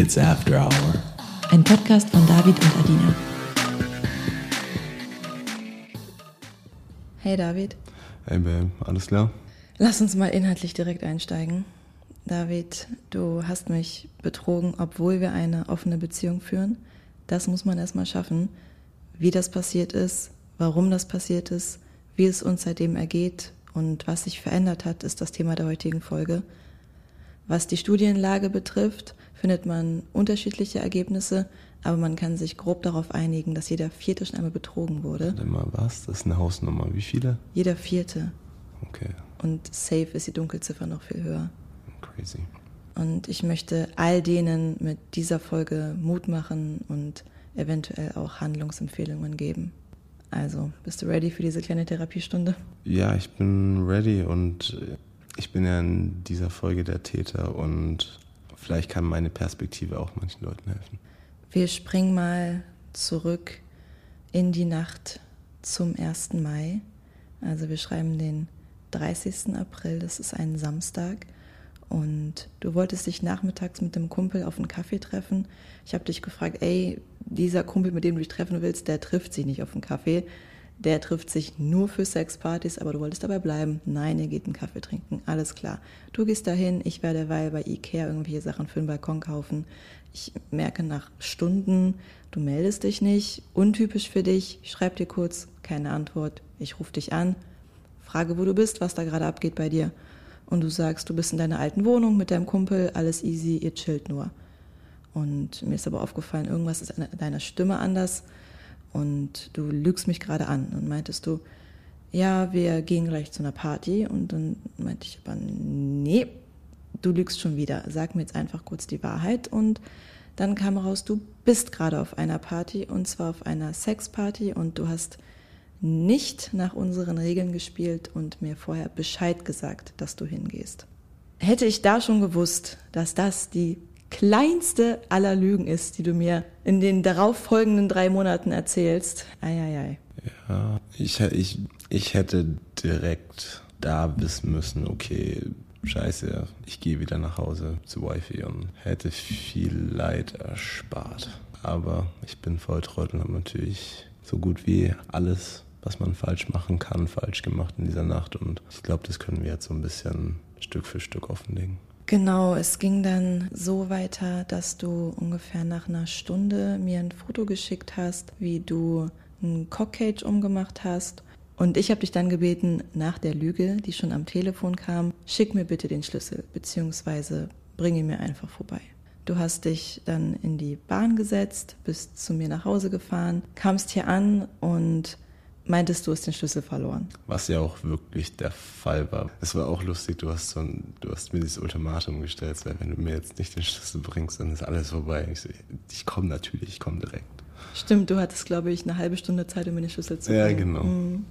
It's After Hour. Ein Podcast von David und Adina. Hey David, Hey Babe, alles klar? lass uns mal inhaltlich direkt einsteigen. David, du hast mich betrogen, obwohl wir eine offene Beziehung führen. Das muss man erstmal schaffen. Wie das passiert ist, warum das passiert ist, wie es uns seitdem ergeht und was sich verändert hat, ist das Thema der heutigen Folge. Was die Studienlage betrifft, findet man unterschiedliche Ergebnisse, aber man kann sich grob darauf einigen, dass jeder Vierte schon einmal betrogen wurde. Warte mal, was? Das ist eine Hausnummer. Wie viele? Jeder Vierte. Okay, Und safe ist die Dunkelziffer noch viel höher. crazy. Und ich möchte all denen mit dieser Folge Mut machen und eventuell auch Handlungsempfehlungen geben. Also, bist du ready für diese kleine Therapiestunde? Ja, ich bin ready und äh, ich bin ja in dieser Folge der Täter und vielleicht kann meine Perspektive auch manchen Leuten helfen. Wir springen mal zurück in die Nacht zum 1. Mai. Also wir schreiben den 30. April, das ist ein Samstag. Und du wolltest dich nachmittags mit dem Kumpel auf einen Kaffee treffen. Ich habe dich gefragt, ey, dieser Kumpel, mit dem du dich treffen willst, der trifft sich nicht auf einen Kaffee. Der trifft sich nur für Sexpartys, aber du wolltest dabei bleiben. Nein, ihr geht einen Kaffee trinken. Alles klar. Du gehst dahin, ich werde derweil bei Ikea irgendwelche Sachen für den Balkon kaufen. Ich merke nach Stunden, du meldest dich nicht. Untypisch für dich. Ich schreib dir kurz, keine Antwort. Ich rufe dich an, frage, wo du bist, was da gerade abgeht bei dir. Und du sagst, du bist in deiner alten Wohnung mit deinem Kumpel, alles easy, ihr chillt nur. Und mir ist aber aufgefallen, irgendwas ist an deiner Stimme anders und du lügst mich gerade an. Und meintest du, ja, wir gehen gleich zu einer Party. Und dann meinte ich aber, nee, du lügst schon wieder. Sag mir jetzt einfach kurz die Wahrheit. Und dann kam raus, du bist gerade auf einer Party und zwar auf einer Sexparty und du hast nicht nach unseren Regeln gespielt und mir vorher Bescheid gesagt, dass du hingehst. Hätte ich da schon gewusst, dass das die kleinste aller Lügen ist, die du mir in den darauffolgenden drei Monaten erzählst, eieiei. Ja, ich, ich, ich hätte direkt da wissen müssen, okay, scheiße, ich gehe wieder nach Hause zu Wifi und hätte viel Leid erspart. Aber ich bin voll Trottel und habe natürlich so gut wie alles, was man falsch machen kann, falsch gemacht in dieser Nacht. Und ich glaube, das können wir jetzt so ein bisschen Stück für Stück offenlegen. Genau, es ging dann so weiter, dass du ungefähr nach einer Stunde mir ein Foto geschickt hast, wie du einen Cockcage umgemacht hast. Und ich habe dich dann gebeten, nach der Lüge, die schon am Telefon kam, schick mir bitte den Schlüssel, beziehungsweise bring ihn mir einfach vorbei. Du hast dich dann in die Bahn gesetzt, bist zu mir nach Hause gefahren, kamst hier an und meintest, du hast den Schlüssel verloren. Was ja auch wirklich der Fall war. Es war auch lustig, du hast, so ein, du hast mir dieses Ultimatum gestellt, weil wenn du mir jetzt nicht den Schlüssel bringst, dann ist alles vorbei. Ich, so, ich komme natürlich, ich komme direkt. Stimmt, du hattest, glaube ich, eine halbe Stunde Zeit, um mir den Schlüssel zu Ja, bringen. genau. Mhm.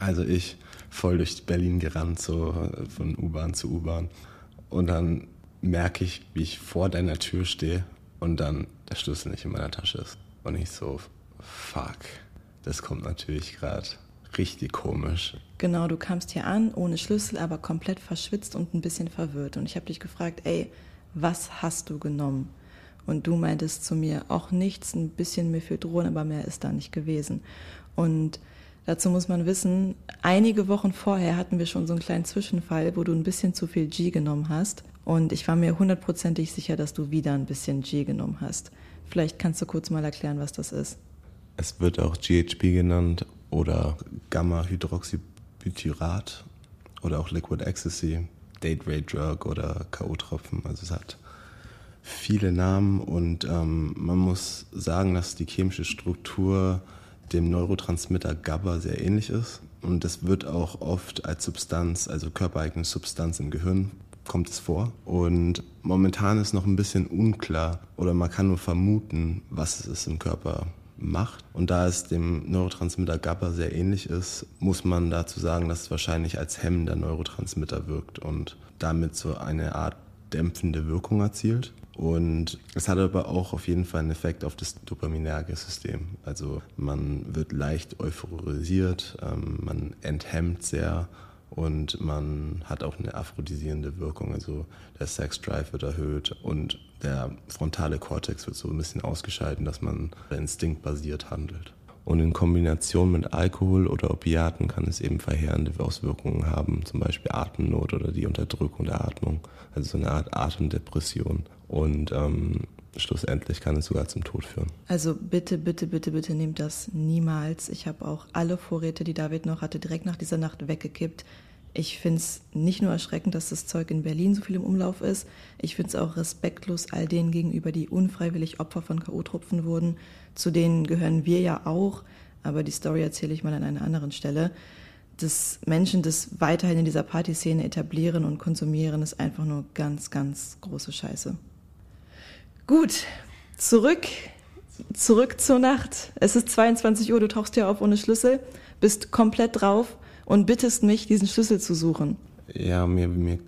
Also ich voll durch Berlin gerannt, so von U-Bahn zu U-Bahn. Und dann merke ich, wie ich vor deiner Tür stehe und dann der Schlüssel nicht in meiner Tasche ist. Und ich so, fuck, das kommt natürlich gerade richtig komisch. Genau, du kamst hier an, ohne Schlüssel, aber komplett verschwitzt und ein bisschen verwirrt. Und ich habe dich gefragt, ey, was hast du genommen? Und du meintest zu mir, auch nichts, ein bisschen Methadron, aber mehr ist da nicht gewesen. Und dazu muss man wissen, einige Wochen vorher hatten wir schon so einen kleinen Zwischenfall, wo du ein bisschen zu viel G genommen hast. Und ich war mir hundertprozentig sicher, dass du wieder ein bisschen G genommen hast. Vielleicht kannst du kurz mal erklären, was das ist. Es wird auch GHB genannt oder Gamma-Hydroxybutyrat oder auch Liquid Ecstasy, Date Rate Drug oder K.O.-Tropfen. Also es hat viele Namen und ähm, man muss sagen, dass die chemische Struktur dem Neurotransmitter GABA sehr ähnlich ist. Und das wird auch oft als Substanz, also körpereigene Substanz im Gehirn, kommt es vor. Und momentan ist noch ein bisschen unklar oder man kann nur vermuten, was es ist im Körper macht. Und da es dem Neurotransmitter GABA sehr ähnlich ist, muss man dazu sagen, dass es wahrscheinlich als hemmender Neurotransmitter wirkt und damit so eine Art dämpfende Wirkung erzielt. Und es hat aber auch auf jeden Fall einen Effekt auf das dopaminerge System. Also man wird leicht euphorisiert, ähm, man enthemmt sehr und man hat auch eine aphrodisierende Wirkung. Also der Sexdrive wird erhöht und der frontale Kortex wird so ein bisschen ausgeschaltet, dass man instinktbasiert handelt. Und in Kombination mit Alkohol oder Opiaten kann es eben verheerende Auswirkungen haben, zum Beispiel Atemnot oder die Unterdrückung der Atmung, also so eine Art Atemdepression. Und ähm, schlussendlich kann es sogar zum Tod führen. Also bitte, bitte, bitte, bitte nehmt das niemals. Ich habe auch alle Vorräte, die David noch hatte, direkt nach dieser Nacht weggekippt. Ich finde es nicht nur erschreckend, dass das Zeug in Berlin so viel im Umlauf ist, ich finde es auch respektlos all denen gegenüber, die unfreiwillig Opfer von K.O.-Tropfen wurden. Zu denen gehören wir ja auch, aber die Story erzähle ich mal an einer anderen Stelle. Dass Menschen das weiterhin in dieser Partyszene etablieren und konsumieren, ist einfach nur ganz, ganz große Scheiße. Gut, zurück, zurück zur Nacht. Es ist 22 Uhr, du tauchst hier auf ohne Schlüssel, bist komplett drauf und bittest mich, diesen Schlüssel zu suchen. Ja, mir, mir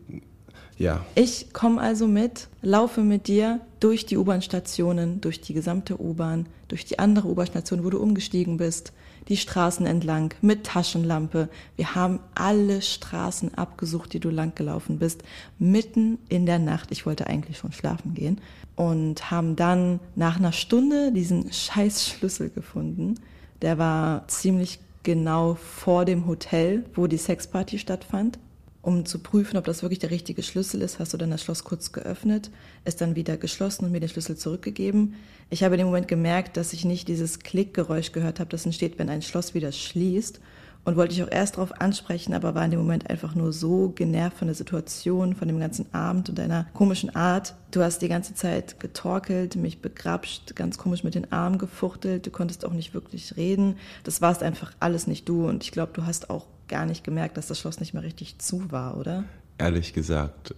ja. Ich komme also mit, laufe mit dir durch die U-Bahn-Stationen, durch die gesamte U-Bahn, durch die andere U-Bahn-Station, wo du umgestiegen bist, die Straßen entlang mit Taschenlampe. Wir haben alle Straßen abgesucht, die du lang gelaufen bist, mitten in der Nacht. Ich wollte eigentlich schon schlafen gehen und haben dann nach einer Stunde diesen scheiß Schlüssel gefunden. Der war ziemlich genau vor dem Hotel, wo die Sexparty stattfand. Um zu prüfen, ob das wirklich der richtige Schlüssel ist, hast du dann das Schloss kurz geöffnet, es dann wieder geschlossen und mir den Schlüssel zurückgegeben. Ich habe in dem Moment gemerkt, dass ich nicht dieses Klickgeräusch gehört habe, das entsteht, wenn ein Schloss wieder schließt und wollte ich auch erst darauf ansprechen, aber war in dem Moment einfach nur so genervt von der Situation, von dem ganzen Abend und deiner komischen Art. Du hast die ganze Zeit getorkelt, mich begrapscht, ganz komisch mit den Armen gefuchtelt, du konntest auch nicht wirklich reden. Das warst einfach alles nicht du und ich glaube, du hast auch gar nicht gemerkt, dass das Schloss nicht mehr richtig zu war, oder? Ehrlich gesagt,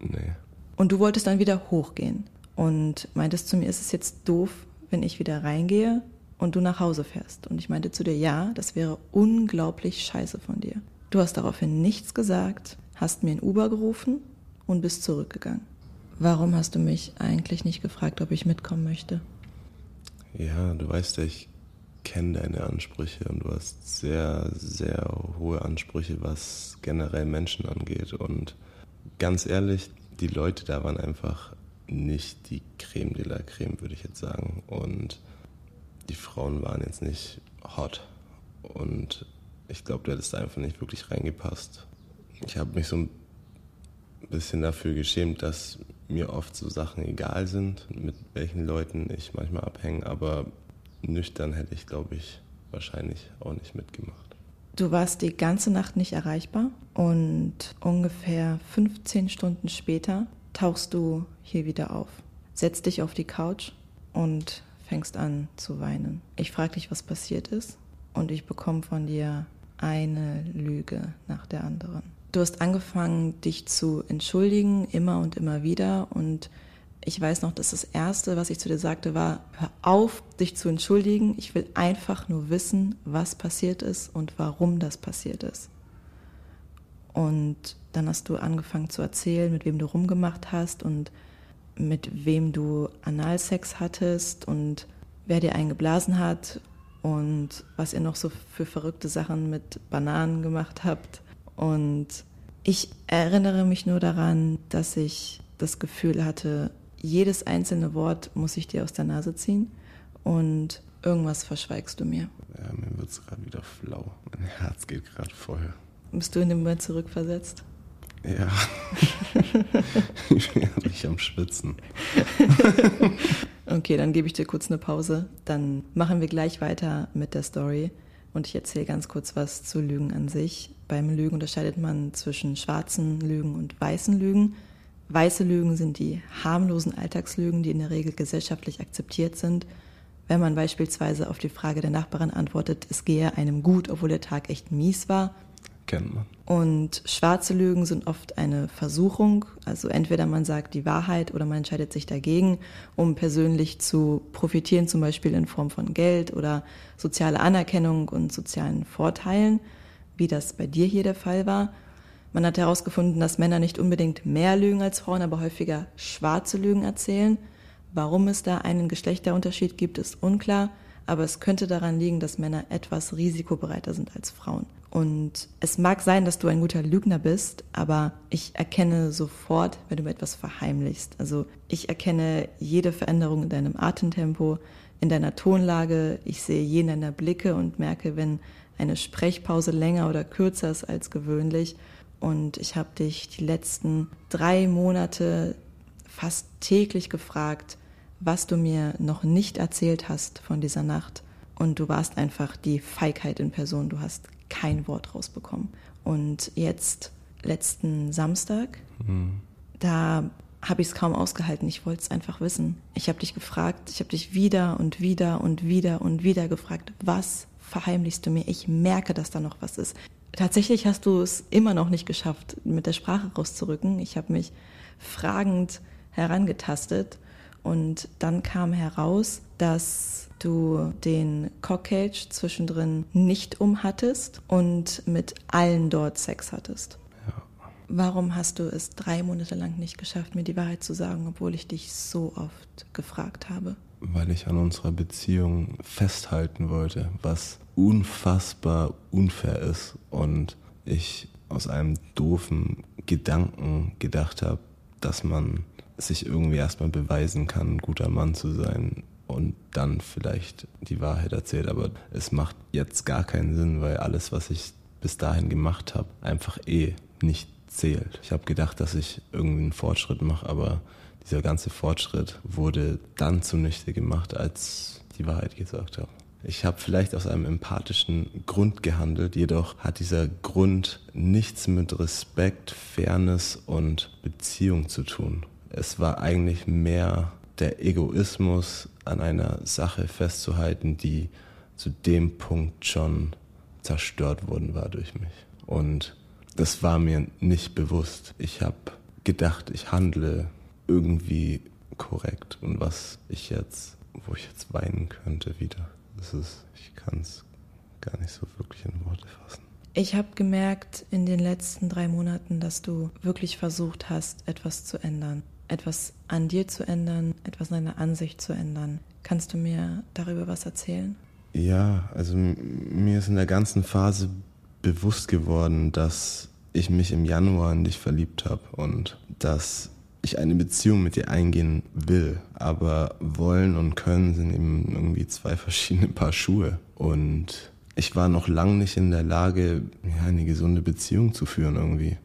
nee. Und du wolltest dann wieder hochgehen und meintest zu mir, ist es jetzt doof, wenn ich wieder reingehe? Und du nach Hause fährst. Und ich meinte zu dir, ja, das wäre unglaublich scheiße von dir. Du hast daraufhin nichts gesagt, hast mir ein Uber gerufen und bist zurückgegangen. Warum hast du mich eigentlich nicht gefragt, ob ich mitkommen möchte? Ja, du weißt ja, ich kenne deine Ansprüche und du hast sehr, sehr hohe Ansprüche, was generell Menschen angeht. Und ganz ehrlich, die Leute da waren einfach nicht die Creme de la Creme, würde ich jetzt sagen. Und die Frauen waren jetzt nicht hot. Und ich glaube, du hättest einfach nicht wirklich reingepasst. Ich habe mich so ein bisschen dafür geschämt, dass mir oft so Sachen egal sind, mit welchen Leuten ich manchmal abhänge, aber nüchtern hätte ich, glaube ich, wahrscheinlich auch nicht mitgemacht. Du warst die ganze Nacht nicht erreichbar und ungefähr 15 Stunden später tauchst du hier wieder auf, setzt dich auf die Couch und fängst an zu weinen. Ich frage dich, was passiert ist und ich bekomme von dir eine Lüge nach der anderen. Du hast angefangen, dich zu entschuldigen, immer und immer wieder. Und ich weiß noch, dass das Erste, was ich zu dir sagte, war, hör auf, dich zu entschuldigen. Ich will einfach nur wissen, was passiert ist und warum das passiert ist. Und dann hast du angefangen zu erzählen, mit wem du rumgemacht hast und mit wem du Analsex hattest und wer dir einen geblasen hat und was ihr noch so für verrückte Sachen mit Bananen gemacht habt. Und ich erinnere mich nur daran, dass ich das Gefühl hatte, jedes einzelne Wort muss ich dir aus der Nase ziehen und irgendwas verschweigst du mir. Ja, mir wird es gerade wieder flau. Mein Herz geht gerade voll. Bist du in dem Moment zurückversetzt? Ja. ich bin richtig am Schwitzen. okay, dann gebe ich dir kurz eine Pause. Dann machen wir gleich weiter mit der Story. Und ich erzähle ganz kurz was zu Lügen an sich. Beim Lügen unterscheidet man zwischen schwarzen Lügen und weißen Lügen. Weiße Lügen sind die harmlosen Alltagslügen, die in der Regel gesellschaftlich akzeptiert sind. Wenn man beispielsweise auf die Frage der Nachbarin antwortet, es gehe einem gut, obwohl der Tag echt mies war, Kennt man. Und schwarze Lügen sind oft eine Versuchung. Also entweder man sagt die Wahrheit oder man entscheidet sich dagegen, um persönlich zu profitieren, zum Beispiel in Form von Geld oder soziale Anerkennung und sozialen Vorteilen, wie das bei dir hier der Fall war. Man hat herausgefunden, dass Männer nicht unbedingt mehr lügen als Frauen, aber häufiger schwarze Lügen erzählen. Warum es da einen Geschlechterunterschied gibt, ist unklar, aber es könnte daran liegen, dass Männer etwas risikobereiter sind als Frauen. Und es mag sein, dass du ein guter Lügner bist, aber ich erkenne sofort, wenn du mir etwas verheimlichst. Also ich erkenne jede Veränderung in deinem Atemtempo, in deiner Tonlage. Ich sehe jeden deiner Blicke und merke, wenn eine Sprechpause länger oder kürzer ist als gewöhnlich. Und ich habe dich die letzten drei Monate fast täglich gefragt, was du mir noch nicht erzählt hast von dieser Nacht. Und du warst einfach die Feigheit in Person. Du hast kein Wort rausbekommen. Und jetzt, letzten Samstag, mhm. da habe ich es kaum ausgehalten. Ich wollte es einfach wissen. Ich habe dich gefragt, ich habe dich wieder und wieder und wieder und wieder gefragt, was verheimlichst du mir? Ich merke, dass da noch was ist. Tatsächlich hast du es immer noch nicht geschafft, mit der Sprache rauszurücken. Ich habe mich fragend herangetastet und dann kam heraus, dass du den Cockcage zwischendrin nicht umhattest und mit allen dort Sex hattest. Ja. Warum hast du es drei Monate lang nicht geschafft, mir die Wahrheit zu sagen, obwohl ich dich so oft gefragt habe? Weil ich an unserer Beziehung festhalten wollte, was unfassbar unfair ist und ich aus einem doofen Gedanken gedacht habe, dass man sich irgendwie erstmal beweisen kann, ein guter Mann zu sein und dann vielleicht die Wahrheit erzählt. Aber es macht jetzt gar keinen Sinn, weil alles, was ich bis dahin gemacht habe, einfach eh nicht zählt. Ich habe gedacht, dass ich irgendwie einen Fortschritt mache, aber dieser ganze Fortschritt wurde dann zunichte gemacht, als ich die Wahrheit gesagt habe. Ich habe vielleicht aus einem empathischen Grund gehandelt, jedoch hat dieser Grund nichts mit Respekt, Fairness und Beziehung zu tun. Es war eigentlich mehr der Egoismus an einer Sache festzuhalten, die zu dem Punkt schon zerstört worden war durch mich. Und das war mir nicht bewusst. Ich habe gedacht, ich handle irgendwie korrekt und was ich jetzt, wo ich jetzt weinen könnte wieder. Das ist, ich kann es gar nicht so wirklich in Worte fassen. Ich habe gemerkt in den letzten drei Monaten, dass du wirklich versucht hast, etwas zu ändern etwas an dir zu ändern, etwas an deiner Ansicht zu ändern. Kannst du mir darüber was erzählen? Ja, also mir ist in der ganzen Phase bewusst geworden, dass ich mich im Januar in dich verliebt habe und dass ich eine Beziehung mit dir eingehen will. Aber wollen und können sind eben irgendwie zwei verschiedene Paar Schuhe. Und ich war noch lange nicht in der Lage, eine gesunde Beziehung zu führen irgendwie.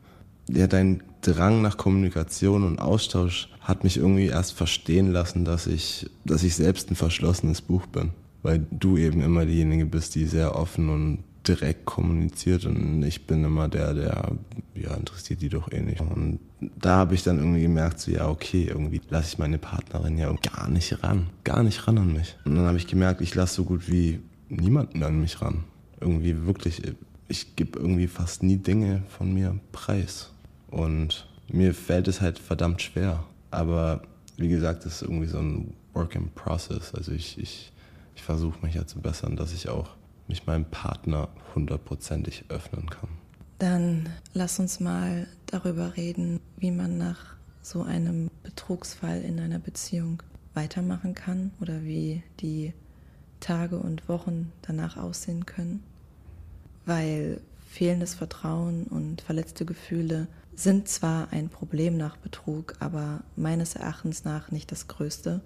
Ja, dein Drang nach Kommunikation und Austausch hat mich irgendwie erst verstehen lassen, dass ich, dass ich selbst ein verschlossenes Buch bin. Weil du eben immer diejenige bist, die sehr offen und direkt kommuniziert und ich bin immer der, der, ja, interessiert die doch eh nicht. Und da habe ich dann irgendwie gemerkt, so, ja, okay, irgendwie lasse ich meine Partnerin ja gar nicht ran, gar nicht ran an mich. Und dann habe ich gemerkt, ich lasse so gut wie niemanden an mich ran. Irgendwie wirklich, ich gebe irgendwie fast nie Dinge von mir preis. Und mir fällt es halt verdammt schwer. Aber wie gesagt, es ist irgendwie so ein Work in Process. Also ich, ich, ich versuche mich ja zu bessern, dass ich auch mich meinem Partner hundertprozentig öffnen kann. Dann lass uns mal darüber reden, wie man nach so einem Betrugsfall in einer Beziehung weitermachen kann oder wie die Tage und Wochen danach aussehen können. Weil fehlendes Vertrauen und verletzte Gefühle sind zwar ein Problem nach Betrug, aber meines Erachtens nach nicht das größte.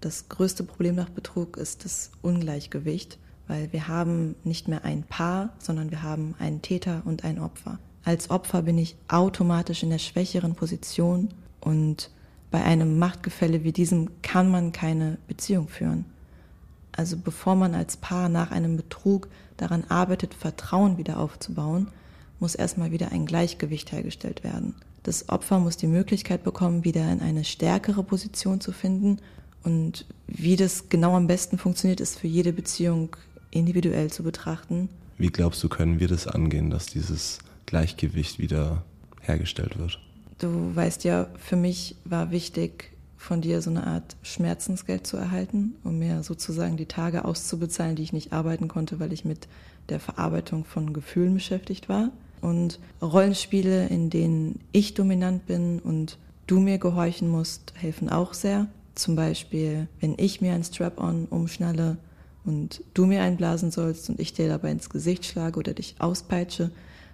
Das größte Problem nach Betrug ist das Ungleichgewicht, weil wir haben nicht mehr ein Paar, sondern wir haben einen Täter und ein Opfer. Als Opfer bin ich automatisch in der schwächeren Position und bei einem Machtgefälle wie diesem kann man keine Beziehung führen. Also bevor man als Paar nach einem Betrug daran arbeitet, Vertrauen wieder aufzubauen, muss erstmal wieder ein Gleichgewicht hergestellt werden. Das Opfer muss die Möglichkeit bekommen, wieder in eine stärkere Position zu finden. Und wie das genau am besten funktioniert, ist für jede Beziehung individuell zu betrachten. Wie glaubst du, können wir das angehen, dass dieses Gleichgewicht wieder hergestellt wird? Du weißt ja, für mich war wichtig, von dir so eine Art Schmerzensgeld zu erhalten, um mir sozusagen die Tage auszubezahlen, die ich nicht arbeiten konnte, weil ich mit der Verarbeitung von Gefühlen beschäftigt war. Und Rollenspiele, in denen ich dominant bin und du mir gehorchen musst, helfen auch sehr. Zum Beispiel, wenn ich mir ein Strap-on umschnalle und du mir einblasen sollst und ich dir dabei ins Gesicht schlage oder dich auspeitsche.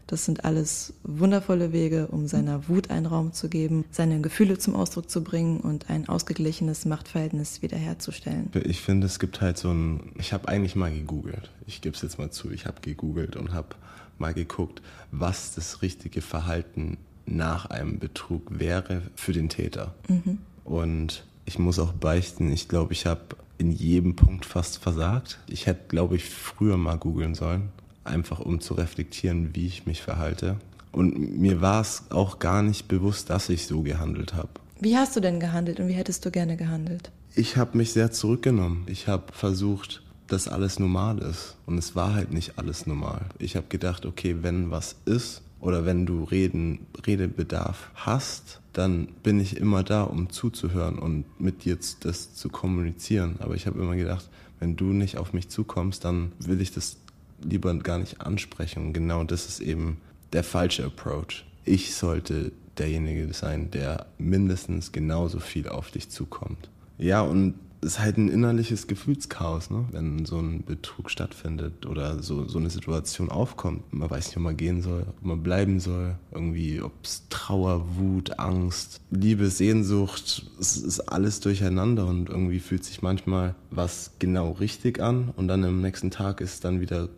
Das sind alles wundervolle Wege, um seiner Wut einen Raum zu geben, seine Gefühle zum Ausdruck zu bringen und ein ausgeglichenes Machtverhältnis wiederherzustellen. Ich finde, es gibt halt so ein, ich habe eigentlich mal gegoogelt. Ich gebe es jetzt mal zu, ich habe gegoogelt und habe mal geguckt, was das richtige Verhalten nach einem Betrug wäre für den Täter. Mhm. Und ich muss auch beichten, ich glaube, ich habe in jedem Punkt fast versagt. Ich hätte, glaube ich, früher mal googeln sollen, einfach um zu reflektieren, wie ich mich verhalte. Und mir war es auch gar nicht bewusst, dass ich so gehandelt habe. Wie hast du denn gehandelt und wie hättest du gerne gehandelt? Ich habe mich sehr zurückgenommen. Ich habe versucht, dass alles normal ist. Und es war halt nicht alles normal. Ich habe gedacht, okay, wenn was ist oder wenn du Reden, Redebedarf hast, dann bin ich immer da, um zuzuhören und mit dir das zu kommunizieren. Aber ich habe immer gedacht, wenn du nicht auf mich zukommst, dann will ich das lieber gar nicht ansprechen. Und genau das ist eben der falsche Approach. Ich sollte derjenige sein, der mindestens genauso viel auf dich zukommt. Ja, und ist halt ein innerliches Gefühlschaos, ne? wenn so ein Betrug stattfindet oder so, so eine Situation aufkommt. Man weiß nicht, ob man gehen soll, ob man bleiben soll, irgendwie, ob es Trauer, Wut, Angst, Liebe, Sehnsucht, es ist alles durcheinander und irgendwie fühlt sich manchmal was genau richtig an und dann am nächsten Tag ist dann wieder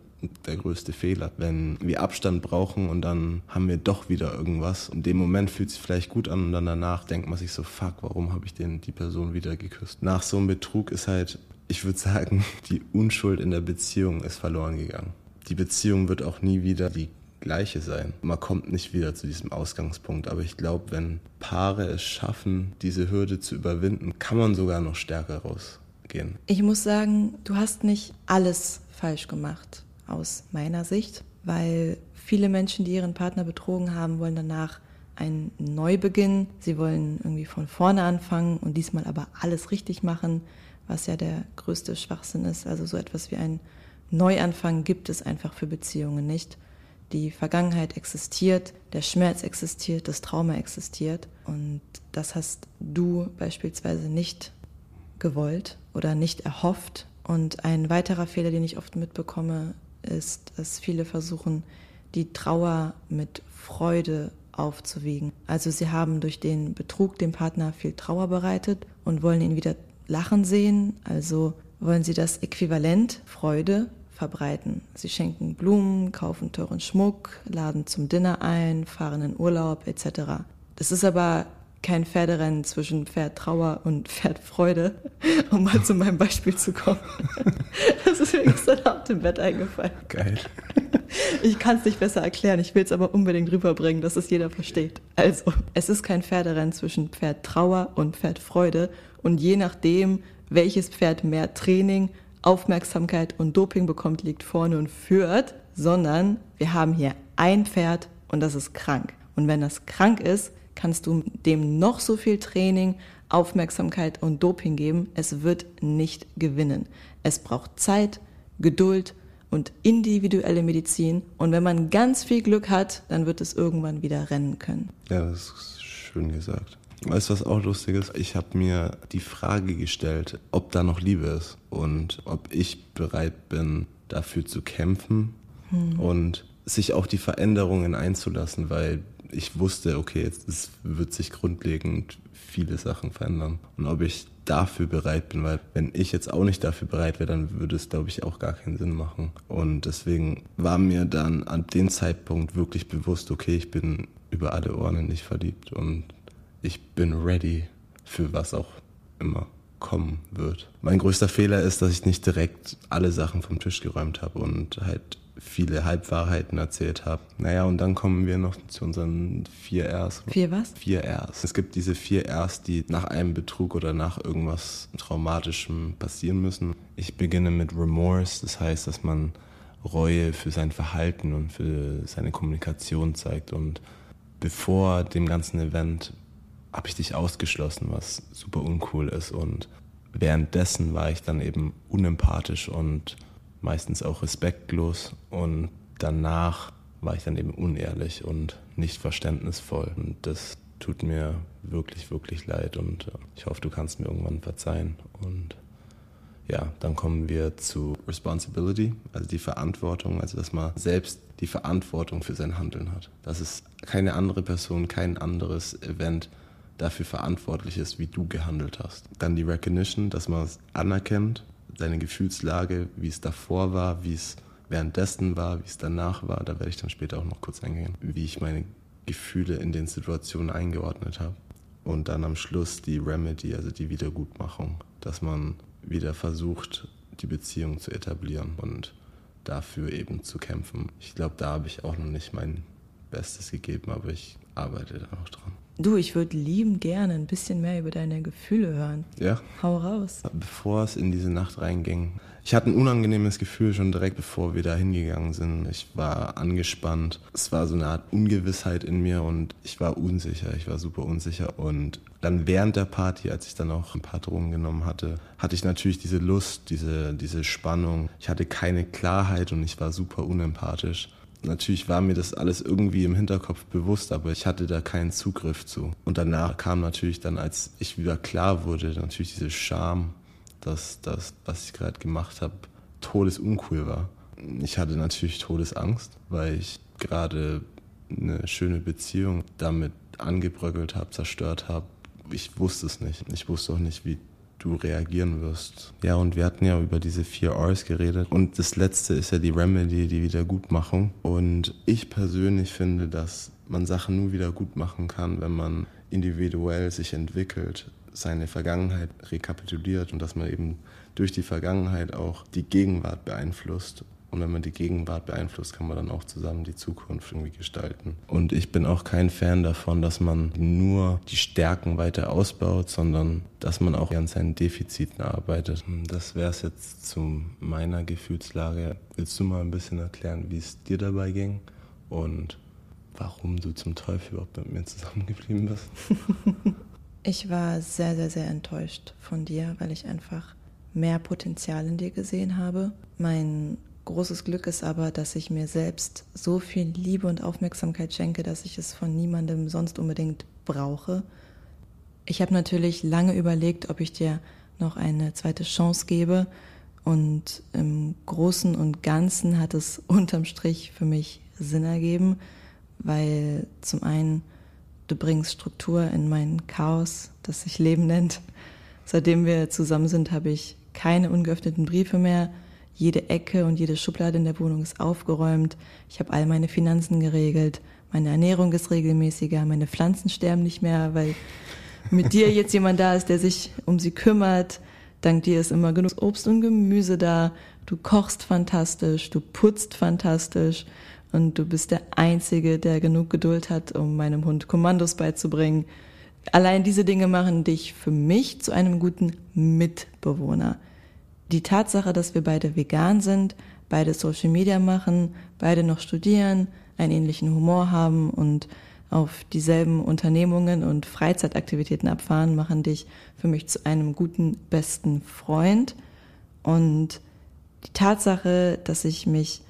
der größte Fehler. Wenn wir Abstand brauchen und dann haben wir doch wieder irgendwas. In dem Moment fühlt es sich vielleicht gut an und dann danach denkt man sich so, fuck, warum habe ich denn die Person wieder geküsst? Nach so einem Betrug ist halt, ich würde sagen, die Unschuld in der Beziehung ist verloren gegangen. Die Beziehung wird auch nie wieder die gleiche sein. Man kommt nicht wieder zu diesem Ausgangspunkt, aber ich glaube, wenn Paare es schaffen, diese Hürde zu überwinden, kann man sogar noch stärker rausgehen. Ich muss sagen, du hast nicht alles falsch gemacht aus meiner Sicht, weil viele Menschen, die ihren Partner betrogen haben, wollen danach einen Neubeginn. Sie wollen irgendwie von vorne anfangen und diesmal aber alles richtig machen, was ja der größte Schwachsinn ist. Also so etwas wie ein Neuanfang gibt es einfach für Beziehungen nicht. Die Vergangenheit existiert, der Schmerz existiert, das Trauma existiert und das hast du beispielsweise nicht gewollt oder nicht erhofft. Und ein weiterer Fehler, den ich oft mitbekomme, ist, dass viele versuchen, die Trauer mit Freude aufzuwiegen. Also sie haben durch den Betrug dem Partner viel Trauer bereitet und wollen ihn wieder lachen sehen, also wollen sie das Äquivalent Freude verbreiten. Sie schenken Blumen, kaufen teuren Schmuck, laden zum Dinner ein, fahren in Urlaub etc. Das ist aber kein Pferderennen zwischen Pferd Trauer und Pferd Freude, um mal zu meinem Beispiel zu kommen. Das ist mir gestern Abend im Bett eingefallen. Geil. Ich kann es nicht besser erklären, ich will es aber unbedingt rüberbringen, dass es jeder versteht. Also, es ist kein Pferderennen zwischen Pferd Trauer und Pferd Freude und je nachdem, welches Pferd mehr Training, Aufmerksamkeit und Doping bekommt, liegt vorne und führt, sondern wir haben hier ein Pferd und das ist krank. Und wenn das krank ist, kannst du dem noch so viel Training, Aufmerksamkeit und Doping geben. Es wird nicht gewinnen. Es braucht Zeit, Geduld und individuelle Medizin. Und wenn man ganz viel Glück hat, dann wird es irgendwann wieder rennen können. Ja, das ist schön gesagt. Weißt du, was auch lustig ist? Ich habe mir die Frage gestellt, ob da noch Liebe ist und ob ich bereit bin, dafür zu kämpfen hm. und sich auf die Veränderungen einzulassen, weil ich wusste, okay, jetzt es wird sich grundlegend viele Sachen verändern. Und ob ich dafür bereit bin, weil wenn ich jetzt auch nicht dafür bereit wäre, dann würde es, glaube ich, auch gar keinen Sinn machen. Und deswegen war mir dann an dem Zeitpunkt wirklich bewusst, okay, ich bin über alle Ohren nicht verliebt und ich bin ready für was auch immer kommen wird. Mein größter Fehler ist, dass ich nicht direkt alle Sachen vom Tisch geräumt habe und halt viele Halbwahrheiten erzählt habe. Naja, und dann kommen wir noch zu unseren vier Rs. Vier was? Vier Rs. Es gibt diese vier Rs, die nach einem Betrug oder nach irgendwas Traumatischem passieren müssen. Ich beginne mit Remorse, das heißt, dass man Reue für sein Verhalten und für seine Kommunikation zeigt. Und bevor dem ganzen Event habe ich dich ausgeschlossen, was super uncool ist. Und währenddessen war ich dann eben unempathisch und meistens auch respektlos und danach war ich dann eben unehrlich und nicht verständnisvoll und das tut mir wirklich, wirklich leid und äh, ich hoffe, du kannst mir irgendwann verzeihen und ja, dann kommen wir zu Responsibility, also die Verantwortung, also dass man selbst die Verantwortung für sein Handeln hat. Dass es keine andere Person, kein anderes Event dafür verantwortlich ist, wie du gehandelt hast. Dann die Recognition, dass man es anerkennt, seine Gefühlslage, wie es davor war, wie es währenddessen war, wie es danach war. Da werde ich dann später auch noch kurz eingehen, wie ich meine Gefühle in den Situationen eingeordnet habe. Und dann am Schluss die Remedy, also die Wiedergutmachung, dass man wieder versucht, die Beziehung zu etablieren und dafür eben zu kämpfen. Ich glaube, da habe ich auch noch nicht mein Bestes gegeben, aber ich arbeite da noch dran. Du, ich würde lieben gerne ein bisschen mehr über deine Gefühle hören. Ja. Hau raus. Bevor es in diese Nacht reinging, ich hatte ein unangenehmes Gefühl schon direkt bevor wir da hingegangen sind. Ich war angespannt. Es war so eine Art Ungewissheit in mir und ich war unsicher. Ich war super unsicher. Und dann während der Party, als ich dann auch ein paar Drogen genommen hatte, hatte ich natürlich diese Lust, diese, diese Spannung. Ich hatte keine Klarheit und ich war super unempathisch. Natürlich war mir das alles irgendwie im Hinterkopf bewusst, aber ich hatte da keinen Zugriff zu. Und danach kam natürlich dann, als ich wieder klar wurde, natürlich diese Scham dass das, was ich gerade gemacht habe, todesuncool war. Ich hatte natürlich Todesangst, weil ich gerade eine schöne Beziehung damit angebröckelt habe, zerstört habe. Ich wusste es nicht. Ich wusste auch nicht, wie du reagieren wirst. Ja, und wir hatten ja über diese vier R's geredet. Und das letzte ist ja die Remedy, die Wiedergutmachung. Und ich persönlich finde, dass man Sachen nur wieder gut machen kann, wenn man individuell sich entwickelt seine Vergangenheit rekapituliert und dass man eben durch die Vergangenheit auch die Gegenwart beeinflusst. Und wenn man die Gegenwart beeinflusst, kann man dann auch zusammen die Zukunft irgendwie gestalten. Und ich bin auch kein Fan davon, dass man nur die Stärken weiter ausbaut, sondern dass man auch an seinen Defiziten arbeitet. Das wäre es jetzt zu meiner Gefühlslage. Willst du mal ein bisschen erklären, wie es dir dabei ging und warum du zum Teufel überhaupt mit mir zusammengeblieben bist? Ich war sehr, sehr, sehr enttäuscht von dir, weil ich einfach mehr Potenzial in dir gesehen habe. Mein großes Glück ist aber, dass ich mir selbst so viel Liebe und Aufmerksamkeit schenke, dass ich es von niemandem sonst unbedingt brauche. Ich habe natürlich lange überlegt, ob ich dir noch eine zweite Chance gebe. Und im Großen und Ganzen hat es unterm Strich für mich Sinn ergeben, weil zum einen Du bringst Struktur in mein Chaos, das sich Leben nennt. Seitdem wir zusammen sind, habe ich keine ungeöffneten Briefe mehr. Jede Ecke und jede Schublade in der Wohnung ist aufgeräumt. Ich habe all meine Finanzen geregelt. Meine Ernährung ist regelmäßiger. Meine Pflanzen sterben nicht mehr, weil mit dir jetzt jemand da ist, der sich um sie kümmert. Dank dir ist immer genug Obst und Gemüse da. Du kochst fantastisch, du putzt fantastisch und du bist der Einzige, der genug Geduld hat, um meinem Hund Kommandos beizubringen. Allein diese Dinge machen dich für mich zu einem guten Mitbewohner. Die Tatsache, dass wir beide vegan sind, beide Social Media machen, beide noch studieren, einen ähnlichen Humor haben und auf dieselben Unternehmungen und Freizeitaktivitäten abfahren, machen dich für mich zu einem guten, besten Freund. Und die Tatsache, dass ich mich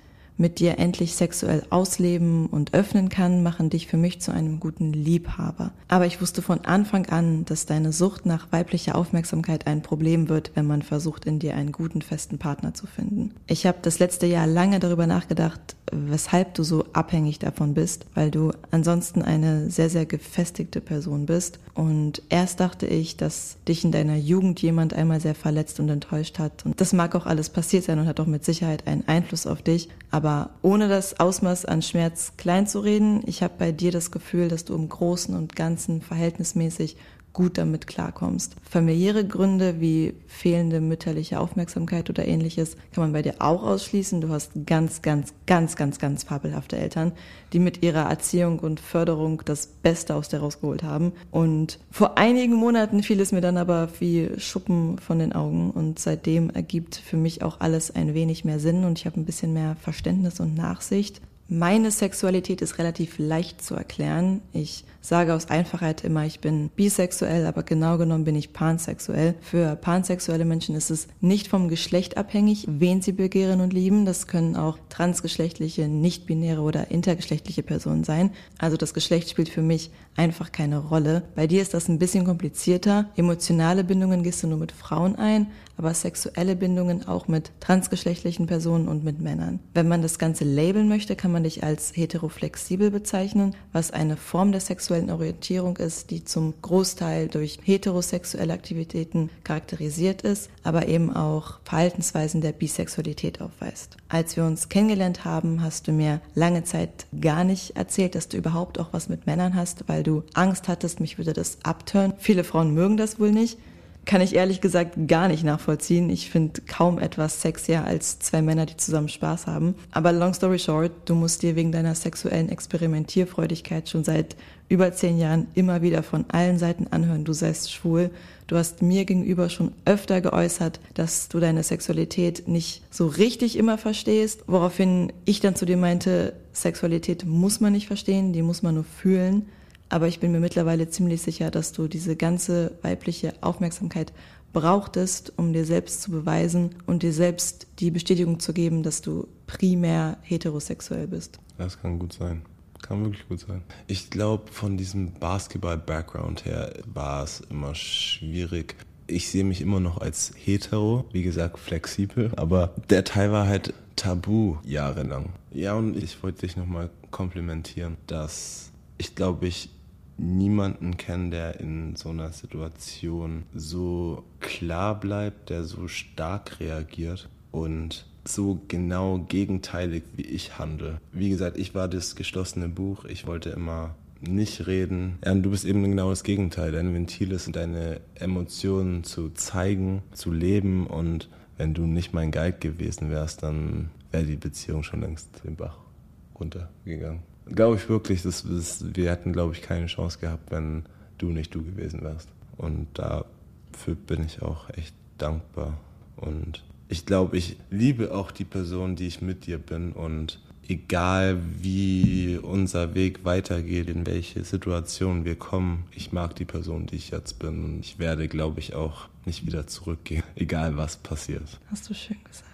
mit dir endlich sexuell ausleben und öffnen kann, machen dich für mich zu einem guten Liebhaber. Aber ich wusste von Anfang an, dass deine Sucht nach weiblicher Aufmerksamkeit ein Problem wird, wenn man versucht, in dir einen guten, festen Partner zu finden. Ich habe das letzte Jahr lange darüber nachgedacht, weshalb du so abhängig davon bist, weil du ansonsten eine sehr, sehr gefestigte Person bist. Und erst dachte ich, dass dich in deiner Jugend jemand einmal sehr verletzt und enttäuscht hat. Und das mag auch alles passiert sein und hat auch mit Sicherheit einen Einfluss auf dich. Aber ohne das Ausmaß an Schmerz klein zu reden, ich habe bei dir das Gefühl, dass du im Großen und Ganzen verhältnismäßig gut damit klarkommst. Familiäre Gründe wie fehlende mütterliche Aufmerksamkeit oder ähnliches kann man bei dir auch ausschließen. Du hast ganz, ganz, ganz, ganz, ganz fabelhafte Eltern, die mit ihrer Erziehung und Förderung das Beste aus dir rausgeholt haben. Und vor einigen Monaten fiel es mir dann aber wie Schuppen von den Augen und seitdem ergibt für mich auch alles ein wenig mehr Sinn und ich habe ein bisschen mehr Verständnis und Nachsicht. Meine Sexualität ist relativ leicht zu erklären. Ich sage aus Einfachheit immer, ich bin bisexuell, aber genau genommen bin ich pansexuell. Für pansexuelle Menschen ist es nicht vom Geschlecht abhängig, wen sie begehren und lieben. Das können auch transgeschlechtliche, nicht-binäre oder intergeschlechtliche Personen sein. Also das Geschlecht spielt für mich einfach keine Rolle. Bei dir ist das ein bisschen komplizierter. Emotionale Bindungen gehst du nur mit Frauen ein, aber sexuelle Bindungen auch mit transgeschlechtlichen Personen und mit Männern. Wenn man das Ganze labeln möchte, kann man dich als heteroflexibel bezeichnen, was eine Form der sexuellen Orientierung ist, die zum Großteil durch heterosexuelle Aktivitäten charakterisiert ist, aber eben auch Verhaltensweisen der Bisexualität aufweist. Als wir uns kennengelernt haben, hast du mir lange Zeit gar nicht erzählt, dass du überhaupt auch was mit Männern hast, weil du Angst hattest, mich würde das abtören. Viele Frauen mögen das wohl nicht kann ich ehrlich gesagt gar nicht nachvollziehen. Ich finde kaum etwas sexier als zwei Männer, die zusammen Spaß haben. Aber long story short, du musst dir wegen deiner sexuellen Experimentierfreudigkeit schon seit über zehn Jahren immer wieder von allen Seiten anhören, du seist schwul. Du hast mir gegenüber schon öfter geäußert, dass du deine Sexualität nicht so richtig immer verstehst, woraufhin ich dann zu dir meinte, Sexualität muss man nicht verstehen, die muss man nur fühlen. Aber ich bin mir mittlerweile ziemlich sicher, dass du diese ganze weibliche Aufmerksamkeit brauchtest, um dir selbst zu beweisen und dir selbst die Bestätigung zu geben, dass du primär heterosexuell bist. Das kann gut sein. Kann wirklich gut sein. Ich glaube, von diesem Basketball-Background her war es immer schwierig. Ich sehe mich immer noch als hetero, wie gesagt, flexibel, aber der Teil war halt tabu jahrelang. Ja, und ich wollte dich nochmal komplimentieren, dass ich glaube, ich niemanden kennen, der in so einer Situation so klar bleibt, der so stark reagiert und so genau gegenteilig wie ich handle. Wie gesagt, ich war das geschlossene Buch. Ich wollte immer nicht reden. Ja, und du bist eben genau das Gegenteil. Dein Ventil ist, deine Emotionen zu zeigen, zu leben. Und wenn du nicht mein Guide gewesen wärst, dann wäre die Beziehung schon längst den Bach runtergegangen glaube ich wirklich, dass, dass wir hätten, glaube ich, keine Chance gehabt, wenn du nicht du gewesen wärst. Und dafür bin ich auch echt dankbar. Und ich glaube, ich liebe auch die Person, die ich mit dir bin. Und egal wie unser Weg weitergeht, in welche Situation wir kommen, ich mag die Person, die ich jetzt bin. Und ich werde, glaube ich, auch nicht wieder zurückgehen, egal was passiert. Hast du schön gesagt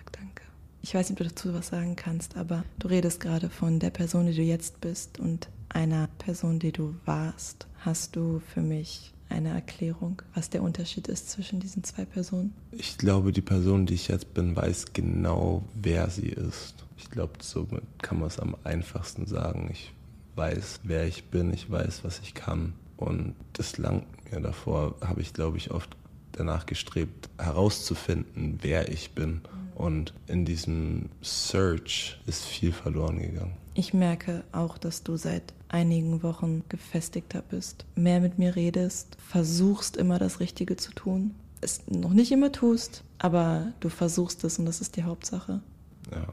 ich weiß nicht, ob du dazu was sagen kannst, aber du redest gerade von der Person, die du jetzt bist und einer Person, die du warst. Hast du für mich eine Erklärung, was der Unterschied ist zwischen diesen zwei Personen? Ich glaube, die Person, die ich jetzt bin, weiß genau, wer sie ist. Ich glaube, somit kann man es am einfachsten sagen. Ich weiß, wer ich bin, ich weiß, was ich kann. Und das langt mir davor, habe ich, glaube ich, oft danach gestrebt, herauszufinden, wer ich bin. Und in diesem Search ist viel verloren gegangen. Ich merke auch, dass du seit einigen Wochen gefestigter bist, mehr mit mir redest, versuchst immer das Richtige zu tun, es noch nicht immer tust, aber du versuchst es und das ist die Hauptsache. Ja.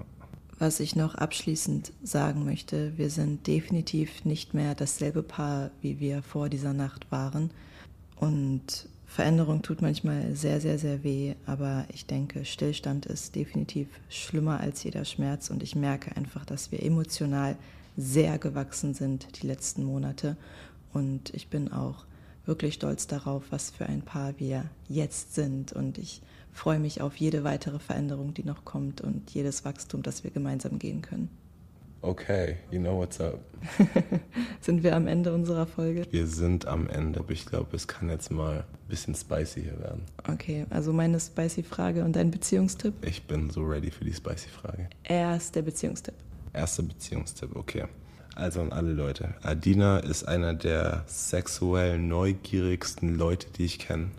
Was ich noch abschließend sagen möchte, wir sind definitiv nicht mehr dasselbe Paar, wie wir vor dieser Nacht waren. Und Veränderung tut manchmal sehr, sehr, sehr weh, aber ich denke, Stillstand ist definitiv schlimmer als jeder Schmerz und ich merke einfach, dass wir emotional sehr gewachsen sind die letzten Monate und ich bin auch wirklich stolz darauf, was für ein Paar wir jetzt sind und ich freue mich auf jede weitere Veränderung, die noch kommt und jedes Wachstum, das wir gemeinsam gehen können. Okay, you know what's up. sind wir am Ende unserer Folge? Wir sind am Ende, aber ich glaube, es kann jetzt mal ein bisschen spicy hier werden. Okay, also meine spicy Frage und dein Beziehungstipp? Ich bin so ready für die spicy Frage. Erster Beziehungstipp. Erster Beziehungstipp, okay. Also an alle Leute. Adina ist einer der sexuell neugierigsten Leute, die ich kenne.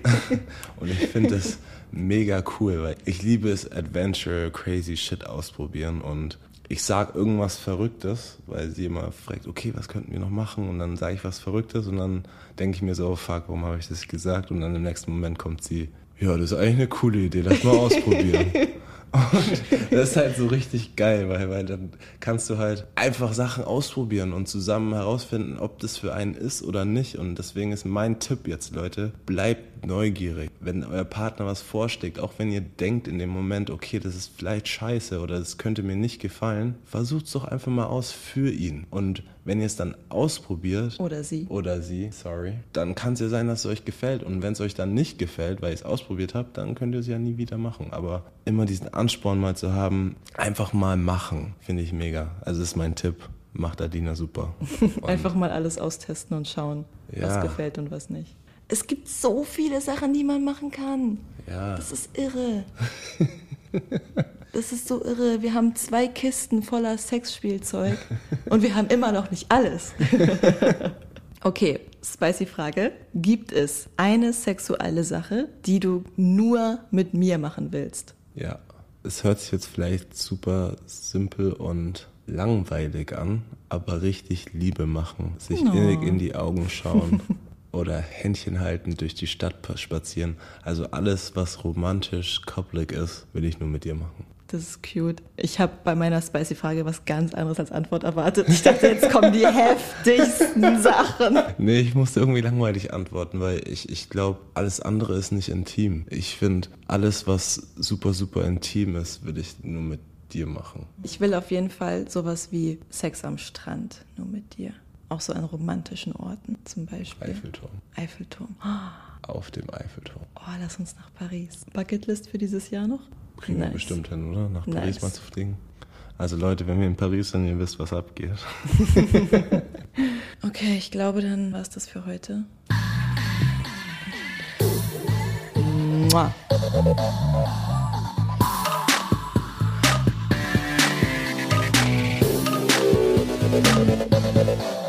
und ich finde das mega cool, weil ich liebe es, Adventure, crazy Shit ausprobieren und ich sage irgendwas Verrücktes, weil sie immer fragt, okay, was könnten wir noch machen? Und dann sage ich was Verrücktes und dann denke ich mir so, oh fuck, warum habe ich das gesagt? Und dann im nächsten Moment kommt sie, ja, das ist eigentlich eine coole Idee, lass mal ausprobieren. Und das ist halt so richtig geil, weil, weil dann kannst du halt einfach Sachen ausprobieren und zusammen herausfinden, ob das für einen ist oder nicht. Und deswegen ist mein Tipp jetzt, Leute, bleibt neugierig. Wenn euer Partner was vorschlägt, auch wenn ihr denkt in dem Moment, okay, das ist vielleicht scheiße oder das könnte mir nicht gefallen, versucht es doch einfach mal aus für ihn. Und wenn ihr es dann ausprobiert. Oder sie. Oder sie, sorry. Dann kann es ja sein, dass es euch gefällt. Und wenn es euch dann nicht gefällt, weil ihr es ausprobiert habt, dann könnt ihr es ja nie wieder machen. Aber immer diesen Ansporn mal zu haben, einfach mal machen, finde ich mega. Also das ist mein Tipp. Macht Adina super. einfach mal alles austesten und schauen, ja. was gefällt und was nicht. Es gibt so viele Sachen, die man machen kann. Ja. Das ist irre. Das ist so irre. Wir haben zwei Kisten voller Sexspielzeug und wir haben immer noch nicht alles. Okay, spicy Frage. Gibt es eine sexuelle Sache, die du nur mit mir machen willst? Ja. Es hört sich jetzt vielleicht super simpel und langweilig an, aber richtig Liebe machen, sich Oh. innig in die Augen schauen oder Händchen halten, durch die Stadt pa- spazieren. Also alles, was romantisch, koppelig ist, will ich nur mit dir machen. Das ist cute. Ich habe bei meiner spicy Frage was ganz anderes als Antwort erwartet. Ich dachte, jetzt kommen die heftigsten Sachen. Nee, ich musste irgendwie langweilig antworten, weil ich, ich glaube, alles andere ist nicht intim. Ich finde, alles, was super, super intim ist, will ich nur mit dir machen. Ich will auf jeden Fall sowas wie Sex am Strand, nur mit dir. Auch so an romantischen Orten zum Beispiel. Eiffelturm. Eiffelturm. Auf dem Eiffelturm. Oh, lass uns nach Paris. Bucketlist für dieses Jahr noch? Kriegen wir Nice. bestimmt hin, oder? Nach Paris Nice. mal zu fliegen. Also Leute, wenn wir in Paris sind, ihr wisst, was abgeht. Okay, ich glaube, dann war es das für heute. Mua. Thank